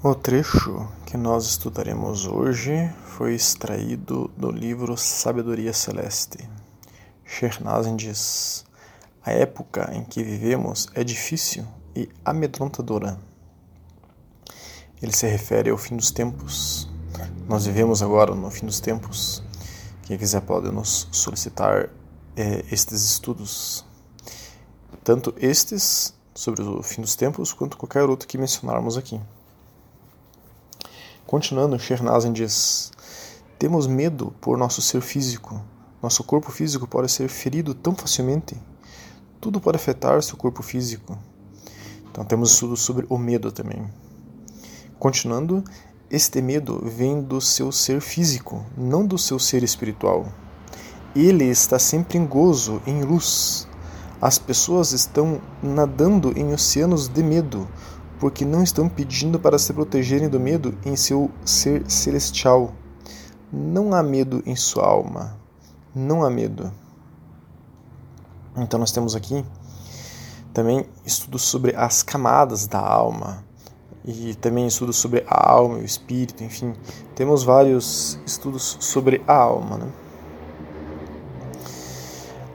O trecho que nós estudaremos hoje foi extraído do livro Sabedoria Celeste. Shernazin diz: A época em que vivemos é difícil e amedrontadora. Ele se refere ao fim dos tempos. Nós vivemos agora no fim dos tempos. Quem quiser pode nos solicitar é, estes estudos. Tanto estes sobre o fim dos tempos, quanto qualquer outro que mencionarmos aqui. Continuando, Shernazin diz: Temos medo por nosso ser físico. Nosso corpo físico pode ser ferido tão facilmente. Tudo pode afetar seu corpo físico. Então temos estudos sobre o medo também. Continuando, este medo vem do seu ser físico, não do seu ser espiritual. Ele está sempre em gozo, em luz. As pessoas estão nadando em oceanos de medo, porque não estão pedindo para se protegerem do medo em seu ser celestial. Não há medo em sua alma. Não há medo. Então nós temos aqui também estudos sobre as camadas da alma e também estudos sobre a alma e o espírito, enfim, temos vários estudos sobre a alma. Né?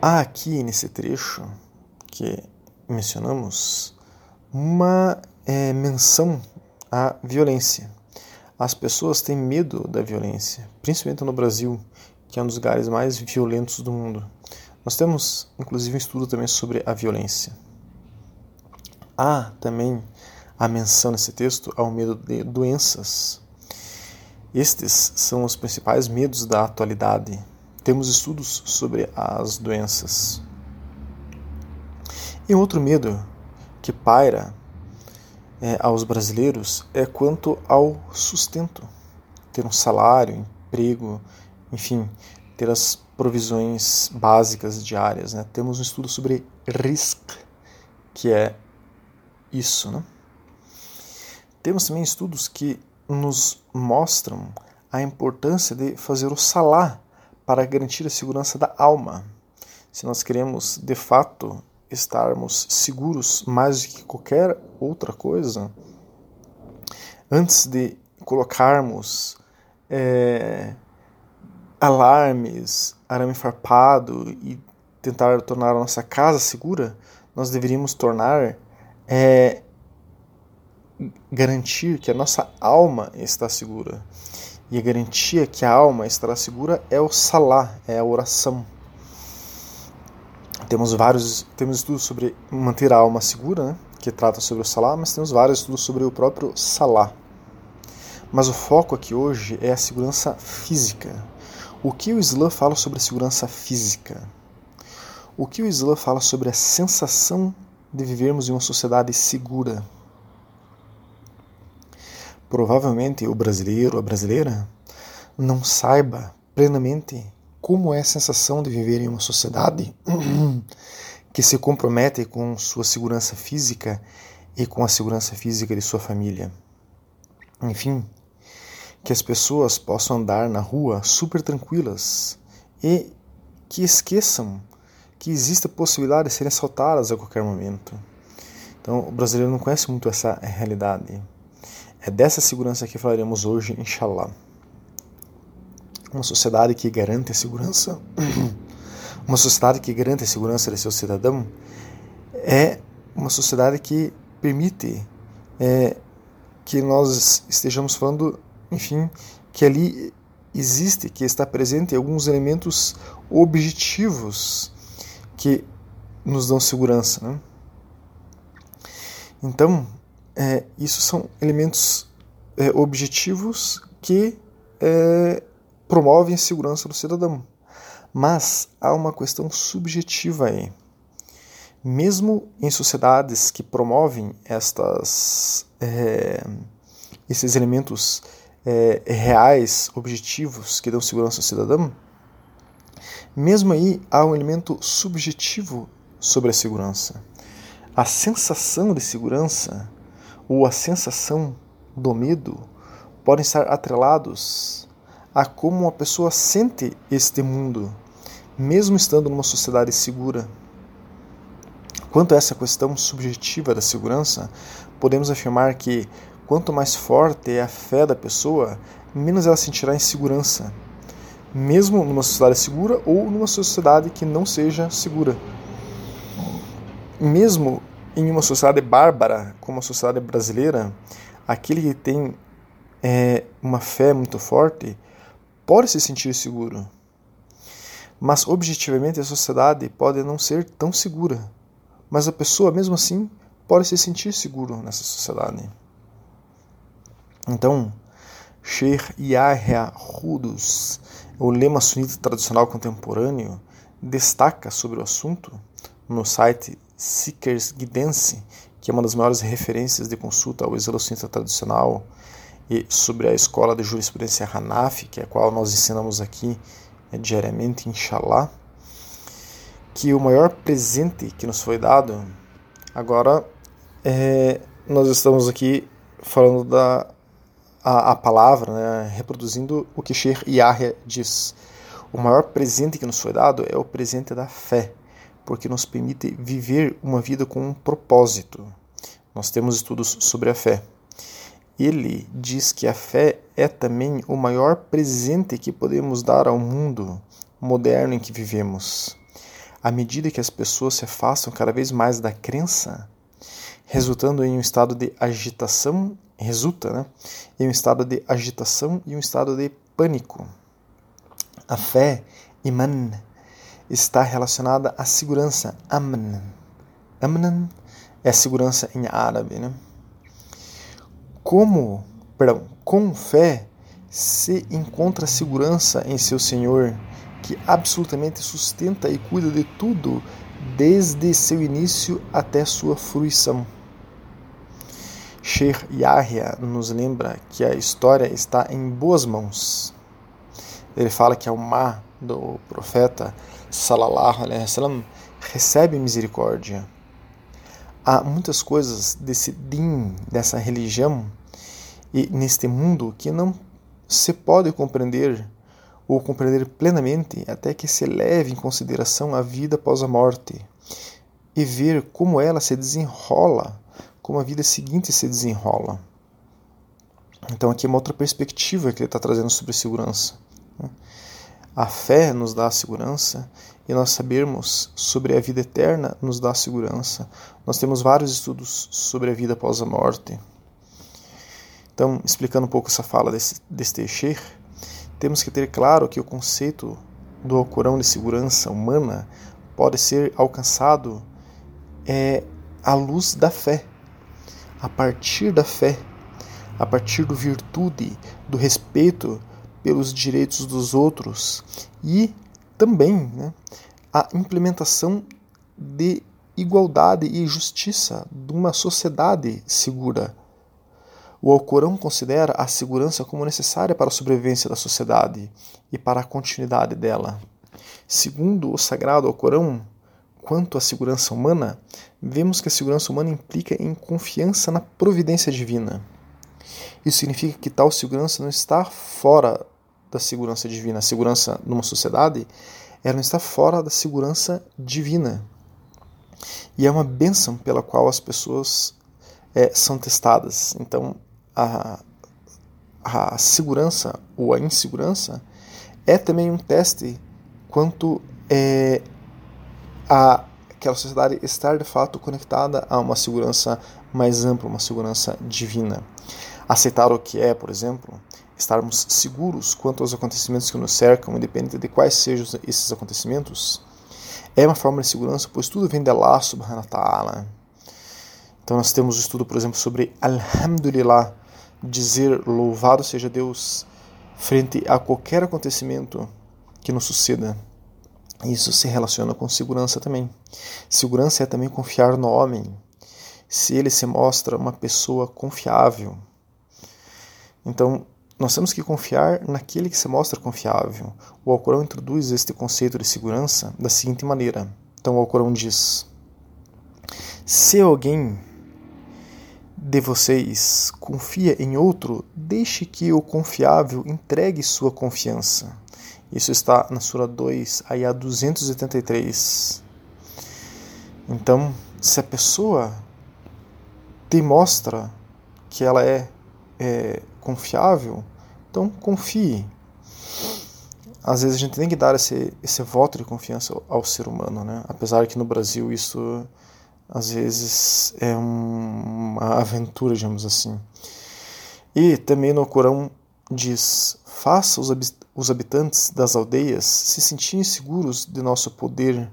Há aqui nesse trecho que mencionamos uma é, menção à violência. As pessoas têm medo da violência, principalmente no Brasil, que é um dos lugares mais violentos do mundo. Nós temos, inclusive, um estudo também sobre a violência. Há também a menção nesse texto ao medo de doenças. Estes são os principais medos da atualidade. Temos estudos sobre as doenças. E outro medo que paira é, aos brasileiros é quanto ao sustento, ter um salário, emprego, enfim, ter as provisões básicas diárias. Né? Temos um estudo sobre RISC, que é isso. Né? Temos também estudos que nos mostram a importância de fazer o salá para garantir a segurança da alma. Se nós queremos de fato estarmos seguros mais do que qualquer outra coisa, antes de colocarmos é, alarmes, arame farpado e tentar tornar a nossa casa segura, nós deveríamos tornar é, garantir que a nossa alma está segura. E a garantia que a alma estará segura é o salá, é a oração. Temos vários temos estudos sobre manter a alma segura, né, que trata sobre o salá, mas temos vários estudos sobre o próprio salá. Mas o foco aqui hoje é a segurança física. O que o Islã fala sobre a segurança física? O que o Islã fala sobre a sensação de vivermos em uma sociedade segura? Provavelmente o brasileiro, a brasileira, não saiba plenamente como é a sensação de viver em uma sociedade que se compromete com sua segurança física e com a segurança física de sua família. Enfim, que as pessoas possam andar na rua super tranquilas e que esqueçam que existe a possibilidade de serem assaltadas a qualquer momento. Então, o brasileiro não conhece muito essa realidade. É dessa segurança que falaremos hoje, inshallah uma sociedade que garante a segurança, uma sociedade que garante a segurança de seu cidadão, é uma sociedade que permite é, que nós estejamos falando, enfim, que ali existe, que está presente alguns elementos objetivos que nos dão segurança. Né? Então, é, isso são elementos é, objetivos que é, promovem a segurança do cidadão. Mas há uma questão subjetiva aí. Mesmo em sociedades que promovem estas, é, esses elementos é, reais, objetivos, que dão segurança ao cidadão, mesmo aí há um elemento subjetivo sobre a segurança. A sensação de segurança ou a sensação do medo podem estar atrelados a como uma pessoa sente este mundo, mesmo estando numa sociedade segura. Quanto a essa questão subjetiva da segurança, podemos afirmar que quanto mais forte é a fé da pessoa, menos ela sentirá insegurança, mesmo numa sociedade segura ou numa sociedade que não seja segura. Mesmo em uma sociedade bárbara, como a sociedade brasileira, aquele que tem é, uma fé muito forte pode se sentir seguro. Mas objetivamente a sociedade pode não ser tão segura. Mas a pessoa, mesmo assim, pode se sentir seguro nessa sociedade. Então, Sheikh Yahya Rudus, o lema sunita tradicional contemporâneo, destaca sobre o assunto no site Seekers Guidance, que é uma das maiores referências de consulta ao sunita tradicional sobre a escola de jurisprudência Hanafi, que é a qual nós ensinamos aqui é, diariamente, inshallah, que o maior presente que nos foi dado, agora é, nós estamos aqui falando da a, a palavra, né, reproduzindo o que Sheikh Yahya diz. O maior presente que nos foi dado é o presente da fé, porque nos permite viver uma vida com um propósito. Nós temos estudos sobre a fé. Ele diz que a fé é também o maior presente que podemos dar ao mundo moderno em que vivemos. À medida que as pessoas se afastam cada vez mais da crença, resultando em um estado de agitação resulta né, em um estado de agitação e um estado de pânico. A fé, iman, está relacionada à segurança, amn. Amn é segurança em árabe. Né? Como, perdão, com fé se encontra segurança em seu Senhor, que absolutamente sustenta e cuida de tudo desde seu início até sua fruição. Sheikh Yahya nos lembra que a história está em boas mãos. Ele fala que a Umar do profeta sallallahu alaihi wasallam recebe misericórdia. Há muitas coisas desse din, dessa religião e neste mundo que não se pode compreender ou compreender plenamente até que se leve em consideração a vida após a morte e ver como ela se desenrola como a vida seguinte se desenrola. Então, aqui é uma outra perspectiva que ele está trazendo sobre segurança. Né? A fé nos dá segurança e nós sabermos sobre a vida eterna nos dá segurança. Nós temos vários estudos sobre a vida após a morte. Então, explicando um pouco essa fala desse, Sheikh, temos que ter claro que o conceito do Alcorão de segurança humana pode ser alcançado é, à luz da fé a partir da fé, a partir do virtude, do respeito pelos direitos dos outros e também né, a implementação de igualdade e justiça de uma sociedade segura. O Alcorão considera a segurança como necessária para a sobrevivência da sociedade e para a continuidade dela. Segundo o Sagrado Alcorão, quanto à segurança humana, vemos que a segurança humana implica em confiança na providência divina. Isso significa que tal segurança não está fora da segurança divina. A segurança numa sociedade, ela está fora da segurança divina. E é uma bênção pela qual as pessoas é, são testadas. Então, a, a segurança ou a insegurança é também um teste quanto é, a aquela sociedade estar de fato conectada a uma segurança mais ampla, uma segurança divina. Aceitar o que é, por exemplo, estarmos seguros quanto aos acontecimentos que nos cercam, independente de quais sejam esses acontecimentos, é uma forma de segurança, pois tudo vem de Allah subhanahu wa ta'ala. Então nós temos o estudo, por exemplo, sobre Alhamdulillah, dizer louvado seja Deus frente a qualquer acontecimento que nos suceda. Isso se relaciona com segurança também. Segurança é também confiar no homem. Se ele se mostra uma pessoa confiável. Então, nós temos que confiar naquele que se mostra confiável. O Alcorão introduz este conceito de segurança da seguinte maneira. Então, o Alcorão diz: Se alguém de vocês confia em outro, deixe que o confiável entregue sua confiança. Isso está na Sura 2, aí a 283. Então, se a pessoa te mostra que ela é é, confiável, então confie. Às vezes a gente tem que dar esse, esse voto de confiança ao, ao ser humano, né? Apesar que no Brasil isso às vezes é um, uma aventura, digamos assim. E também no Corão diz: faça os, os habitantes das aldeias se sentirem seguros de nosso poder,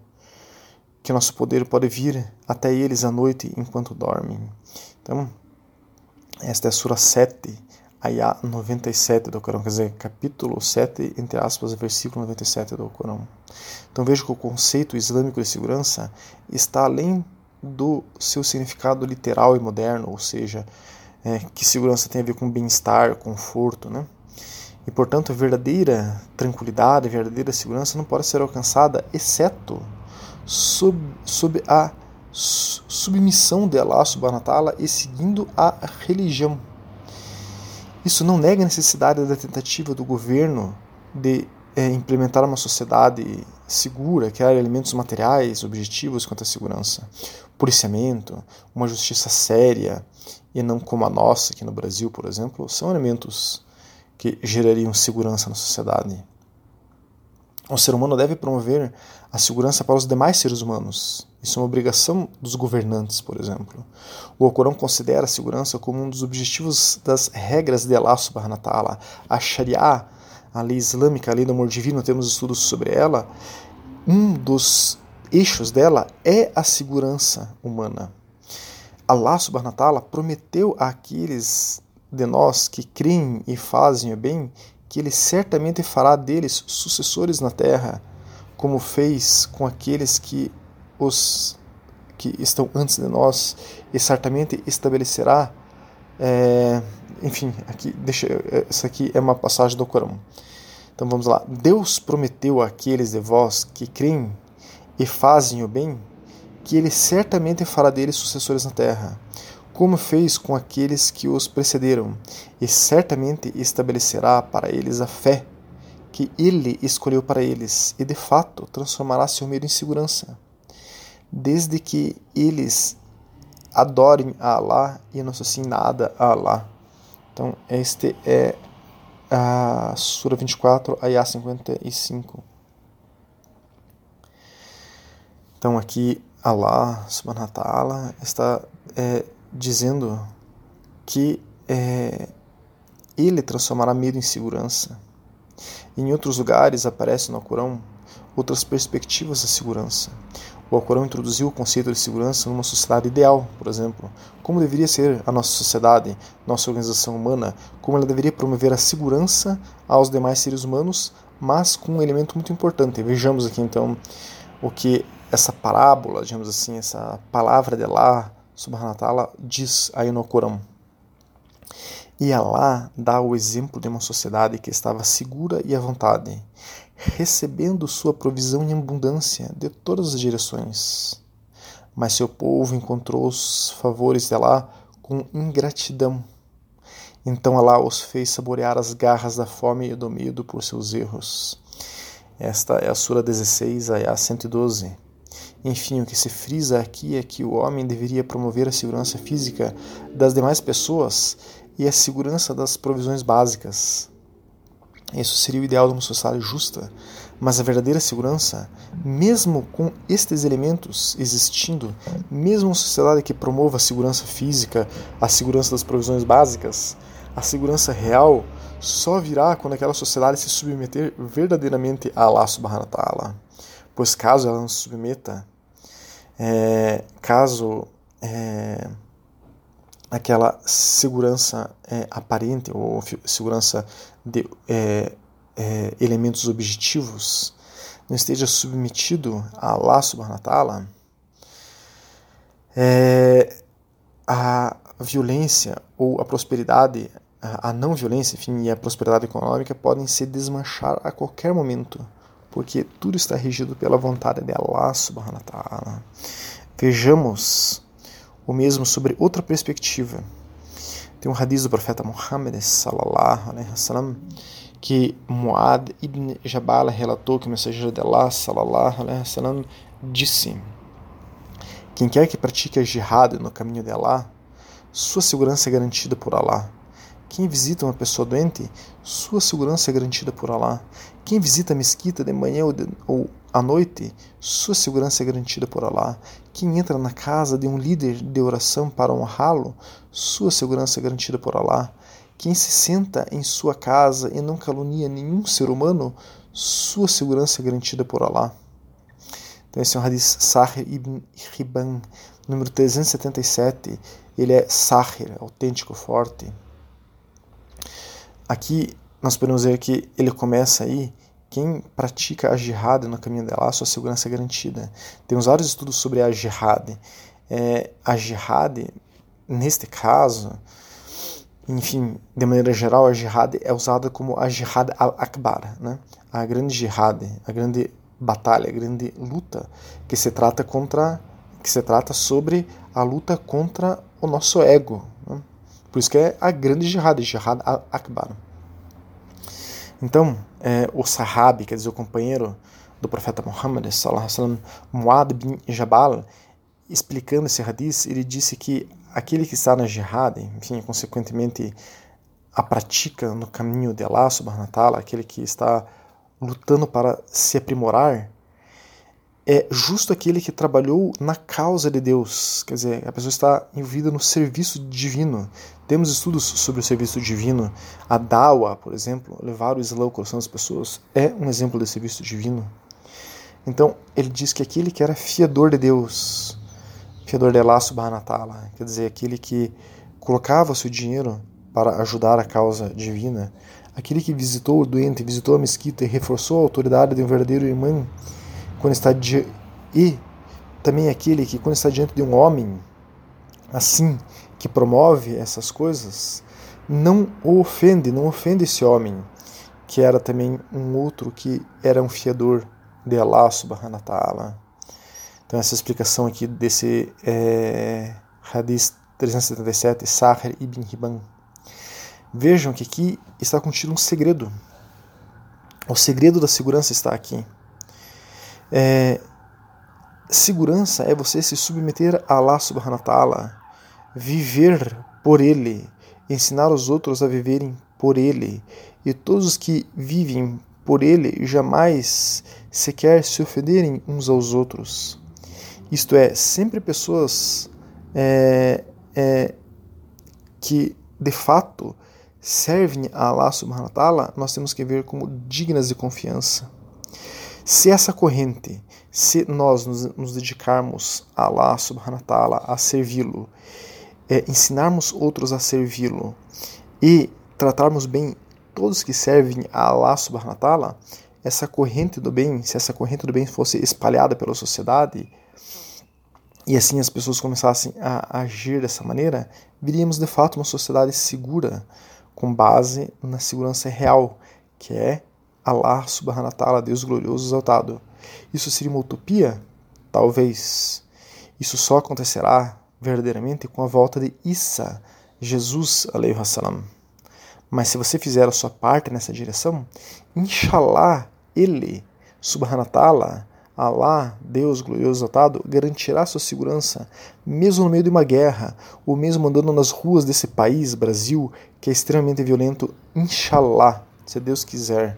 que nosso poder pode vir até eles à noite enquanto dormem. Então, esta é a Sura 7, Ayah 97 do Corão, quer dizer, capítulo 7, entre aspas, versículo 97 do Corão. Então veja que o conceito islâmico de segurança está além do seu significado literal e moderno, ou seja, é, que segurança tem a ver com bem-estar, conforto, né? E portanto, a verdadeira tranquilidade, a verdadeira segurança não pode ser alcançada exceto sob, sob a submissão de Allah subhanahu wa ta'ala e seguindo a religião. Isso não nega a necessidade da tentativa do governo de é, implementar uma sociedade segura, criar elementos materiais, objetivos quanto à segurança, policiamento, uma justiça séria e não como a nossa aqui no Brasil, por exemplo, são elementos que gerariam segurança na sociedade. O ser humano deve promover a segurança para os demais seres humanos. Isso é uma obrigação dos governantes, por exemplo. O Alcorão considera a segurança como um dos objetivos das regras de Allah subhanahu wa ta'ala. A Sharia, a lei islâmica, a lei do amor divino, temos estudos sobre ela. Um dos eixos dela é a segurança humana. Allah subhanahu wa ta'ala prometeu àqueles de nós que creem e fazem o bem que ele certamente fará deles sucessores na terra, como fez com aqueles que os que estão antes de nós, e certamente estabelecerá. É, enfim, aqui deixa, essa aqui é uma passagem do Corão. Então vamos lá. Deus prometeu àqueles de vós que creem e fazem o bem, que ele certamente fará deles sucessores na terra como fez com aqueles que os precederam, e certamente estabelecerá para eles a fé que ele escolheu para eles, e de fato transformará seu medo em segurança, desde que eles adorem a Allah e não associem nada a Allah. Então, este é a Sura 24, Ayah 55. Então, aqui Allah subhanahu wa ta'ala está é, dizendo que é, ele transformará medo em segurança. Em outros lugares aparecem no Alcorão outras perspectivas da segurança. O Alcorão introduziu o conceito de segurança numa sociedade ideal, por exemplo, como deveria ser a nossa sociedade, nossa organização humana, como ela deveria promover a segurança aos demais seres humanos, mas com um elemento muito importante. Vejamos aqui então o que essa parábola, digamos assim, essa palavra de lá subhanahu wa ta'ala diz aí no Corão. E Allah dá o exemplo de uma sociedade que estava segura e à vontade, recebendo sua provisão em abundância de todas as direções. Mas seu povo encontrou os favores de Allah com ingratidão. Então Allah os fez saborear as garras da fome e do medo por seus erros. Esta é a Sura 16, Ayah 112. Enfim, o que se frisa aqui é que o homem deveria promover a segurança física das demais pessoas e a segurança das provisões básicas. Isso seria o ideal de uma sociedade justa, mas a verdadeira segurança, mesmo com estes elementos existindo, mesmo uma sociedade que promova a segurança física, a segurança das provisões básicas, a segurança real só virá quando aquela sociedade se submeter verdadeiramente a Allah subhanahu wa ta'ala. Pois caso ela não se submeta, é, caso é, aquela segurança é, aparente ou segurança de é, é, elementos objetivos não esteja submetido a wa ta'ala, é, a violência ou a prosperidade, a não violência, enfim, e a prosperidade econômica podem se desmanchar a qualquer momento porque tudo está regido pela vontade de Allah subhanahu wa ta'ala. Vejamos o mesmo sobre outra perspectiva. Tem um hadith do profeta Muhammad sallallahu alaihi wasallam que Muad ibn Jabal relatou que o mensageiro de Allah sallallahu alaihi wasallam disse: Quem quer que pratique a jihad no caminho de Allah, sua segurança é garantida por Allah. Quem visita uma pessoa doente, sua segurança é garantida por Allah. Quem visita a mesquita de manhã ou, de, ou à noite, sua segurança é garantida por Allah. Quem entra na casa de um líder de oração para honrá-lo, sua segurança é garantida por Allah. Quem se senta em sua casa e não calunia nenhum ser humano, sua segurança é garantida por Allah. Então esse é um hadith Sahir ibn Hibban, número 377. Ele é Sahir, autêntico, forte. Aqui nós podemos ver que ele começa aí, quem pratica a jihad no caminho dela, sua segurança é garantida. Temos vários estudos sobre a jihad. É, a jihad, neste caso, enfim, de maneira geral, a jihad é usada como a jihad al-akbar, né? a grande jihad, a grande batalha, a grande luta que se trata contra, que se trata sobre a luta contra o nosso ego. Por isso que é a grande jihad, jihad al-akbar. Então, é, o sahabi, quer dizer, o companheiro do profeta Muhammad, Muad bin Jabal, explicando esse hadith, ele disse que aquele que está na jihad, enfim, consequentemente a pratica no caminho de Allah subhanahu wa ta'ala, aquele que está lutando para se aprimorar, é justo aquele que trabalhou na causa de Deus. Quer dizer, a pessoa está envolvida no serviço divino. Temos estudos sobre o serviço divino. A Dawa, por exemplo, levar o Islã ao coração das pessoas, é um exemplo de serviço divino. Então, ele diz que aquele que era fiador de Deus, fiador de Allah subhanahu ta'ala, quer dizer, aquele que colocava seu dinheiro para ajudar a causa divina, aquele que visitou o doente, visitou a mesquita e reforçou a autoridade de um verdadeiro irmão, quando está di... e também aquele que quando está diante de um homem assim que promove essas coisas, não o ofende, não ofende esse homem, que era também um outro que era um fiador de Allah subhanahu ta'ala. Então essa explicação aqui desse é, Hadith 377, Sahir ibn Hibban. Vejam que aqui está contido um segredo. O segredo da segurança está aqui. É, segurança é você se submeter a Allah subhanahu wa ta'ala, viver por Ele, ensinar os outros a viverem por Ele. E todos os que vivem por Ele jamais sequer se ofenderem uns aos outros. Isto é, sempre pessoas é, é, que de fato servem a Allah subhanahu wa ta'ala, nós temos que ver como dignas de confiança. Se essa corrente, se nós nos, nos dedicarmos a Allah subhanahu wa ta'ala, a servi-lo, é, ensinarmos outros a servi-lo e tratarmos bem todos que servem a Allah subhanahu wa ta'ala, essa corrente do bem, se essa corrente do bem fosse espalhada pela sociedade, e assim as pessoas começassem a agir dessa maneira, viríamos de fato uma sociedade segura, com base na segurança real, que é Allah subhanahu wa Deus glorioso exaltado. Isso seria uma utopia? Talvez. Isso só acontecerá verdadeiramente com a volta de Isa, Jesus salam. Mas se você fizer a sua parte nessa direção, inshallah, ele, subhanahu wa Allah, Deus glorioso exaltado, garantirá sua segurança, mesmo no meio de uma guerra, ou mesmo andando nas ruas desse país, Brasil, que é extremamente violento, inshallah, se Deus quiser.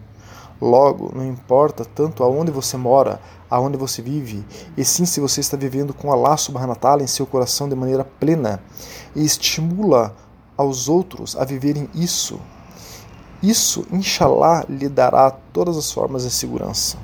Logo, não importa tanto aonde você mora, aonde você vive, e sim se você está vivendo com subhanahu wa ta'ala em seu coração de maneira plena, e estimula aos outros a viverem isso. Isso, inshallah, lhe dará todas as formas de segurança.